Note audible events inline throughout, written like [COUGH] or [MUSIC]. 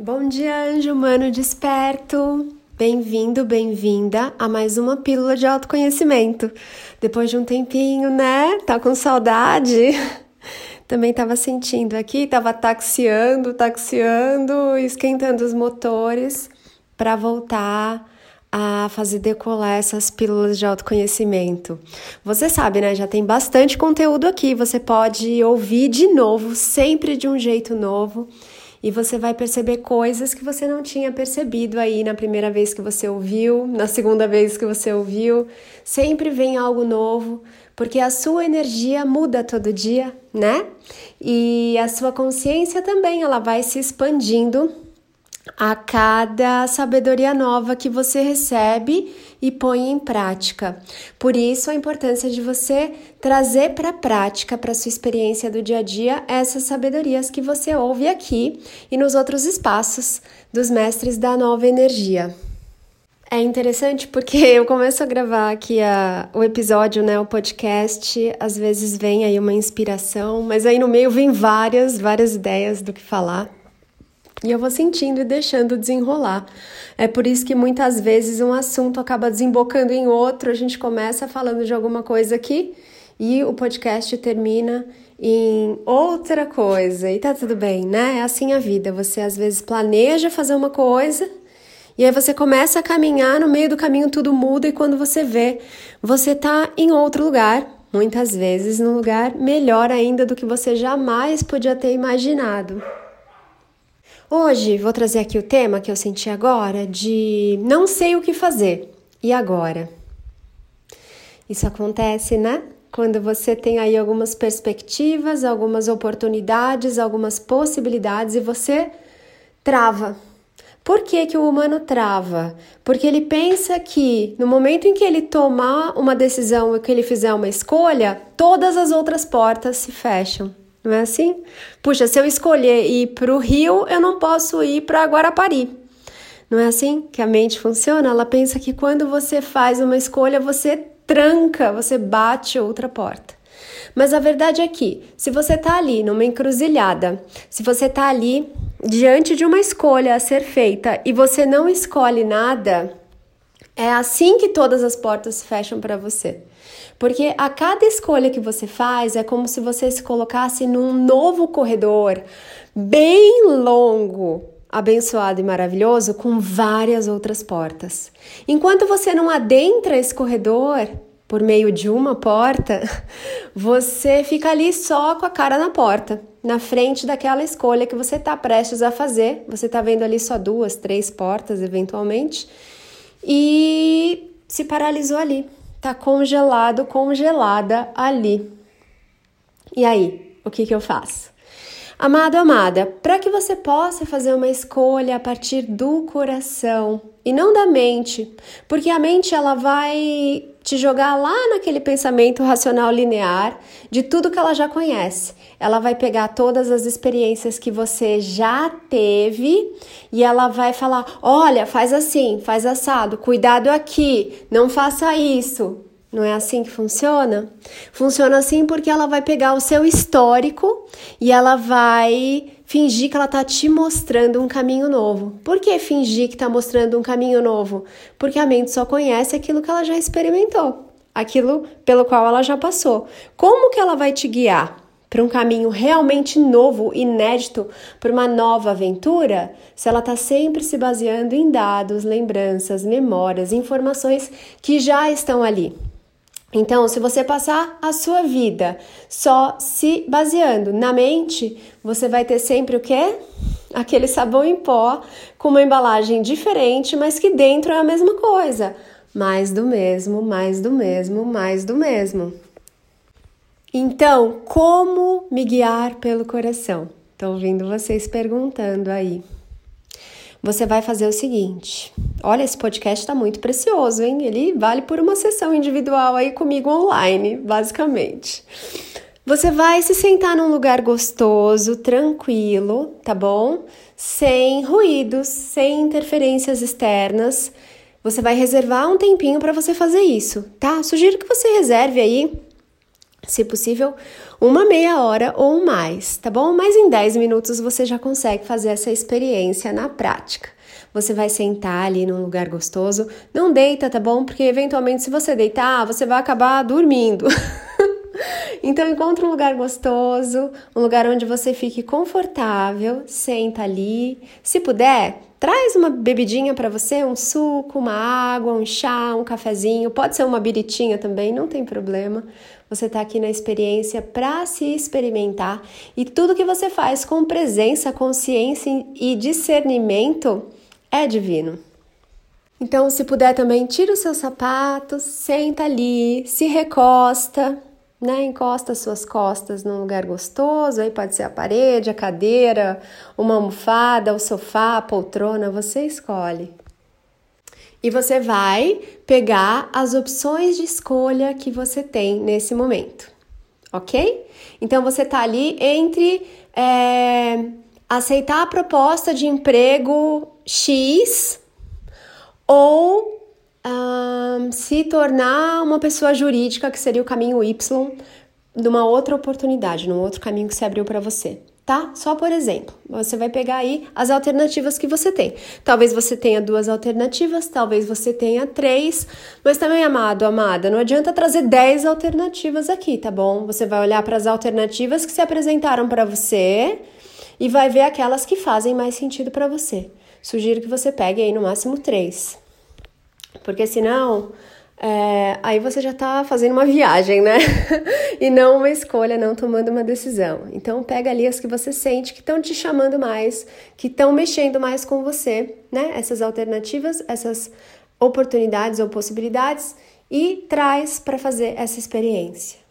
Bom dia, anjo humano desperto! Bem-vindo, bem-vinda a mais uma pílula de autoconhecimento. Depois de um tempinho, né? Tá com saudade? [LAUGHS] Também tava sentindo aqui, tava taxiando, taxiando, esquentando os motores para voltar a fazer decolar essas pílulas de autoconhecimento. Você sabe, né? Já tem bastante conteúdo aqui. Você pode ouvir de novo, sempre de um jeito novo, e você vai perceber coisas que você não tinha percebido aí na primeira vez que você ouviu, na segunda vez que você ouviu. Sempre vem algo novo, porque a sua energia muda todo dia, né? E a sua consciência também, ela vai se expandindo a cada sabedoria nova que você recebe e põe em prática. Por isso, a importância de você trazer para a prática, para sua experiência do dia a dia, essas sabedorias que você ouve aqui e nos outros espaços dos mestres da nova energia. É interessante porque [LAUGHS] eu começo a gravar aqui a, o episódio, né, o podcast, às vezes vem aí uma inspiração, mas aí no meio vem várias, várias ideias do que falar. E eu vou sentindo e deixando desenrolar. É por isso que muitas vezes um assunto acaba desembocando em outro, a gente começa falando de alguma coisa aqui e o podcast termina em outra coisa. E tá tudo bem, né? É assim a vida. Você às vezes planeja fazer uma coisa e aí você começa a caminhar, no meio do caminho tudo muda e quando você vê, você tá em outro lugar, muitas vezes num lugar melhor ainda do que você jamais podia ter imaginado. Hoje vou trazer aqui o tema que eu senti agora de não sei o que fazer. E agora? Isso acontece, né? Quando você tem aí algumas perspectivas, algumas oportunidades, algumas possibilidades e você trava. Por que, que o humano trava? Porque ele pensa que no momento em que ele tomar uma decisão e que ele fizer uma escolha, todas as outras portas se fecham. Não é assim? Puxa, se eu escolher ir para o Rio, eu não posso ir para Guarapari. Não é assim que a mente funciona? Ela pensa que quando você faz uma escolha, você tranca, você bate outra porta. Mas a verdade é que, se você está ali numa encruzilhada, se você está ali diante de uma escolha a ser feita e você não escolhe nada, é assim que todas as portas se fecham para você. Porque a cada escolha que você faz é como se você se colocasse num novo corredor bem longo, abençoado e maravilhoso, com várias outras portas. Enquanto você não adentra esse corredor por meio de uma porta, [LAUGHS] você fica ali só com a cara na porta, na frente daquela escolha que você está prestes a fazer. Você está vendo ali só duas, três portas, eventualmente, e se paralisou ali tá congelado, congelada ali. E aí, o que, que eu faço? Amado, amada, para que você possa fazer uma escolha a partir do coração e não da mente, porque a mente ela vai te jogar lá naquele pensamento racional linear de tudo que ela já conhece. Ela vai pegar todas as experiências que você já teve e ela vai falar: "Olha, faz assim, faz assado, cuidado aqui, não faça isso". Não é assim que funciona? Funciona assim porque ela vai pegar o seu histórico e ela vai fingir que ela tá te mostrando um caminho novo. Por que fingir que tá mostrando um caminho novo? Porque a mente só conhece aquilo que ela já experimentou, aquilo pelo qual ela já passou. Como que ela vai te guiar? para um caminho realmente novo, inédito, para uma nova aventura, se ela está sempre se baseando em dados, lembranças, memórias, informações que já estão ali. Então, se você passar a sua vida só se baseando na mente, você vai ter sempre o quê? Aquele sabão em pó com uma embalagem diferente, mas que dentro é a mesma coisa. Mais do mesmo, mais do mesmo, mais do mesmo. Então, como me guiar pelo coração? Estou ouvindo vocês perguntando aí você vai fazer o seguinte: olha, esse podcast está muito precioso, hein? Ele vale por uma sessão individual aí comigo online, basicamente. Você vai se sentar num lugar gostoso, tranquilo, tá bom? Sem ruídos, sem interferências externas. Você vai reservar um tempinho para você fazer isso, tá? Sugiro que você reserve aí Se possível, uma meia hora ou mais, tá bom? Mas em 10 minutos você já consegue fazer essa experiência na prática. Você vai sentar ali num lugar gostoso. Não deita, tá bom? Porque eventualmente, se você deitar, você vai acabar dormindo. [LAUGHS] então, encontre um lugar gostoso, um lugar onde você fique confortável. Senta ali. Se puder, traz uma bebidinha para você, um suco, uma água, um chá, um cafezinho. Pode ser uma biritinha também, não tem problema. Você está aqui na experiência para se experimentar e tudo que você faz com presença, consciência e discernimento é divino. Então, se puder também, tira os seus sapatos, senta ali, se recosta, né? Encosta as suas costas num lugar gostoso, aí pode ser a parede, a cadeira, uma almofada, o sofá, a poltrona, você escolhe. E você vai pegar as opções de escolha que você tem nesse momento, ok? Então você tá ali entre é, aceitar a proposta de emprego X ou um, se tornar uma pessoa jurídica, que seria o caminho Y, de uma outra oportunidade, num outro caminho que se abriu para você. Tá? Só por exemplo, você vai pegar aí as alternativas que você tem. Talvez você tenha duas alternativas, talvez você tenha três, mas também, amado, amada, não adianta trazer dez alternativas aqui, tá bom? Você vai olhar para as alternativas que se apresentaram para você e vai ver aquelas que fazem mais sentido para você. Sugiro que você pegue aí no máximo três, porque senão é, aí você já está fazendo uma viagem, né? [LAUGHS] e não uma escolha, não tomando uma decisão. Então pega ali as que você sente que estão te chamando mais, que estão mexendo mais com você, né? Essas alternativas, essas oportunidades ou possibilidades e traz para fazer essa experiência.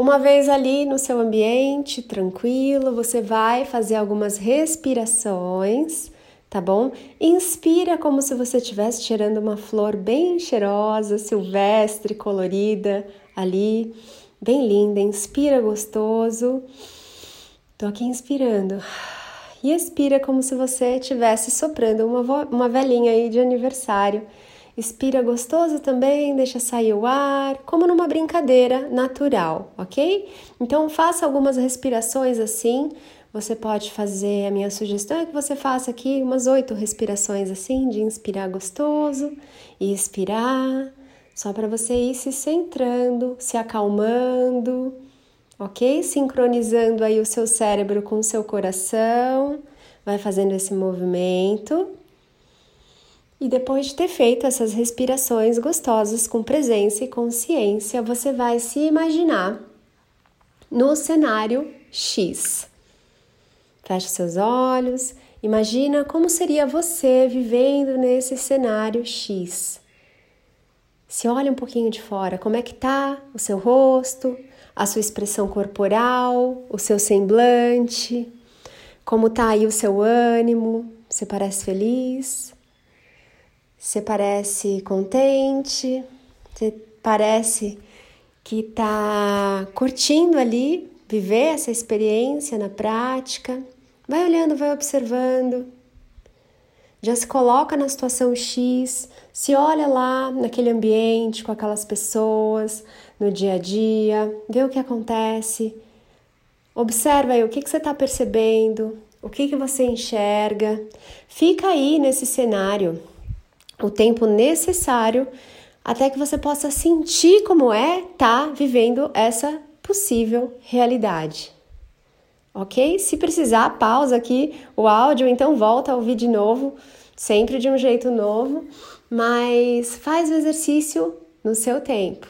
Uma vez ali no seu ambiente, tranquilo, você vai fazer algumas respirações, tá bom? Inspira como se você estivesse tirando uma flor bem cheirosa, silvestre, colorida ali, bem linda. Inspira gostoso. Tô aqui inspirando. E expira como se você estivesse soprando uma, uma velhinha aí de aniversário. Expira gostoso também, deixa sair o ar, como numa brincadeira natural, ok? Então faça algumas respirações assim. Você pode fazer, a minha sugestão é que você faça aqui umas oito respirações assim, de inspirar gostoso e expirar, só para você ir se centrando, se acalmando, ok? Sincronizando aí o seu cérebro com o seu coração, vai fazendo esse movimento. E depois de ter feito essas respirações gostosas com presença e consciência, você vai se imaginar no cenário X. Feche seus olhos, imagina como seria você vivendo nesse cenário X. Se olha um pouquinho de fora, como é que tá o seu rosto, a sua expressão corporal, o seu semblante, como tá aí o seu ânimo, você parece feliz? Você parece contente, você parece que está curtindo ali, viver essa experiência na prática. Vai olhando, vai observando. Já se coloca na situação X, se olha lá naquele ambiente, com aquelas pessoas, no dia a dia, vê o que acontece. Observa aí o que, que você está percebendo, o que, que você enxerga. Fica aí nesse cenário o tempo necessário até que você possa sentir como é estar tá vivendo essa possível realidade. Ok? Se precisar, pausa aqui o áudio, então volta a ouvir de novo, sempre de um jeito novo, mas faz o exercício no seu tempo,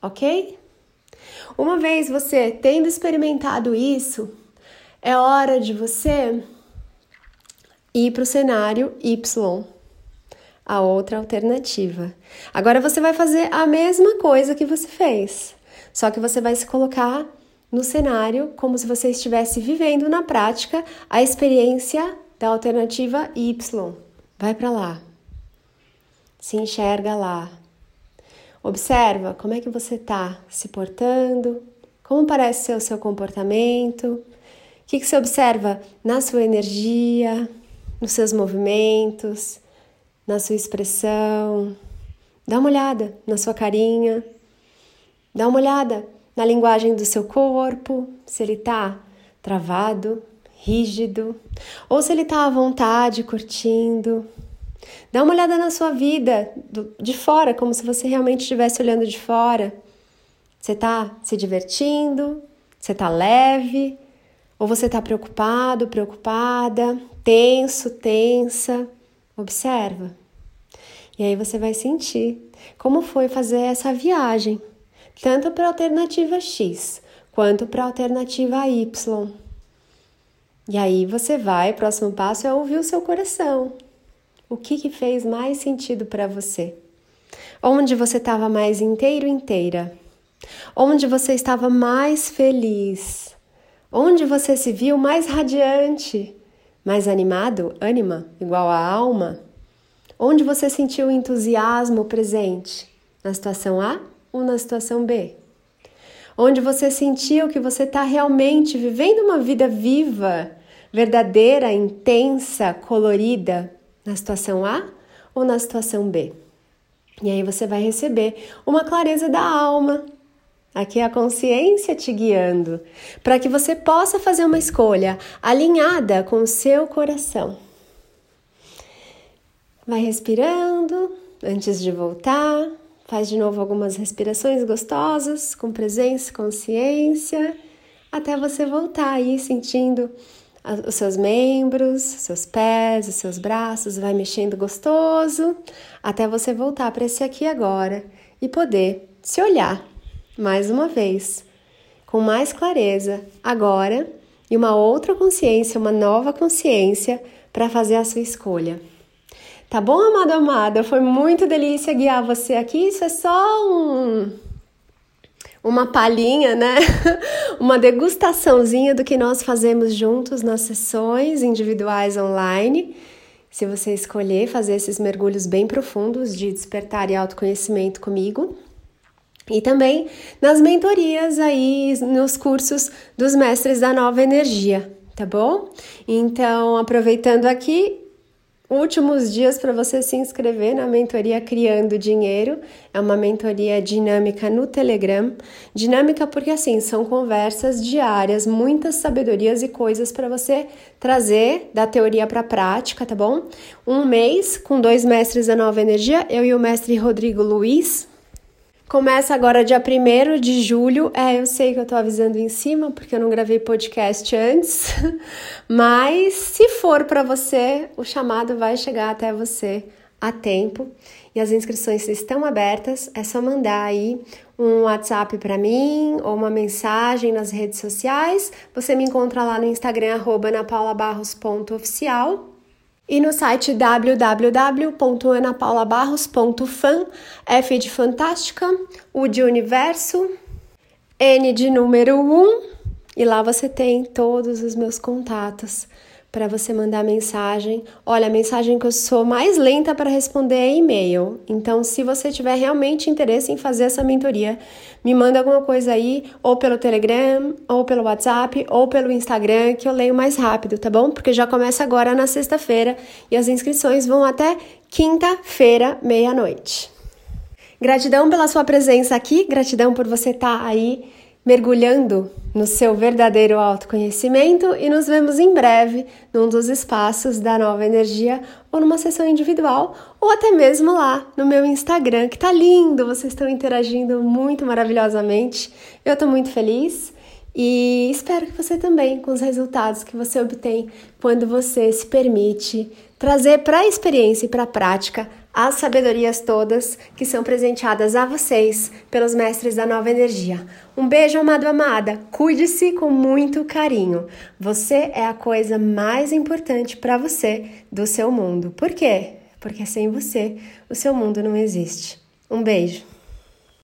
ok? Uma vez você tendo experimentado isso, é hora de você ir para o cenário Y a outra alternativa. Agora você vai fazer a mesma coisa que você fez, só que você vai se colocar no cenário como se você estivesse vivendo na prática a experiência da alternativa Y. Vai para lá. Se enxerga lá. Observa como é que você está se portando, como parece ser o seu comportamento, o que, que você observa na sua energia, nos seus movimentos, na sua expressão. Dá uma olhada na sua carinha. Dá uma olhada na linguagem do seu corpo, se ele está travado, rígido, ou se ele está à vontade, curtindo. Dá uma olhada na sua vida de fora, como se você realmente estivesse olhando de fora. Você está se divertindo? Você está leve? Ou você está preocupado, preocupada, tenso, tensa? Observa. E aí você vai sentir como foi fazer essa viagem, tanto para a alternativa X quanto para a alternativa Y. E aí você vai, o próximo passo é ouvir o seu coração. O que, que fez mais sentido para você? Onde você estava mais inteiro, inteira? Onde você estava mais feliz? Onde você se viu mais radiante? Mais animado? Ânima? Igual a alma? Onde você sentiu entusiasmo presente? Na situação A ou na situação B? Onde você sentiu que você está realmente vivendo uma vida viva, verdadeira, intensa, colorida? Na situação A ou na situação B? E aí você vai receber uma clareza da alma, Aqui é a consciência te guiando para que você possa fazer uma escolha alinhada com o seu coração. Vai respirando antes de voltar. Faz de novo algumas respirações gostosas, com presença e consciência, até você voltar aí sentindo os seus membros, seus pés, os seus braços, vai mexendo gostoso, até você voltar para esse aqui agora e poder se olhar mais uma vez, com mais clareza, agora, e uma outra consciência, uma nova consciência para fazer a sua escolha. Tá bom, amado, amada? Foi muito delícia guiar você aqui. Isso é só um, uma palhinha, né? [LAUGHS] uma degustaçãozinha do que nós fazemos juntos nas sessões individuais online. Se você escolher fazer esses mergulhos bem profundos de despertar e autoconhecimento comigo, e também nas mentorias aí nos cursos dos mestres da nova energia, tá bom? Então, aproveitando aqui, últimos dias para você se inscrever na mentoria Criando Dinheiro. É uma mentoria dinâmica no Telegram. Dinâmica porque assim, são conversas diárias, muitas sabedorias e coisas para você trazer da teoria para a prática, tá bom? Um mês com dois mestres da nova energia, eu e o mestre Rodrigo Luiz, Começa agora dia 1 de julho. É, eu sei que eu tô avisando em cima porque eu não gravei podcast antes, [LAUGHS] mas se for para você, o chamado vai chegar até você a tempo e as inscrições estão abertas. É só mandar aí um WhatsApp para mim ou uma mensagem nas redes sociais. Você me encontra lá no Instagram @napaulabarros.oficial e no site www.anapaulabarros.fan, F de Fantástica, U de Universo, N de número 1, e lá você tem todos os meus contatos para você mandar mensagem. Olha, a mensagem que eu sou mais lenta para responder é e-mail. Então, se você tiver realmente interesse em fazer essa mentoria, me manda alguma coisa aí, ou pelo Telegram, ou pelo WhatsApp, ou pelo Instagram, que eu leio mais rápido, tá bom? Porque já começa agora na sexta-feira e as inscrições vão até quinta-feira, meia-noite. Gratidão pela sua presença aqui, gratidão por você estar tá aí mergulhando no seu verdadeiro autoconhecimento e nos vemos em breve num dos espaços da Nova Energia ou numa sessão individual ou até mesmo lá no meu Instagram, que tá lindo, vocês estão interagindo muito maravilhosamente. Eu tô muito feliz e espero que você também com os resultados que você obtém quando você se permite trazer para a experiência e para a prática as sabedorias todas que são presenteadas a vocês pelos mestres da nova energia. Um beijo, amado amada. Cuide-se com muito carinho. Você é a coisa mais importante para você do seu mundo. Por quê? Porque sem você, o seu mundo não existe. Um beijo.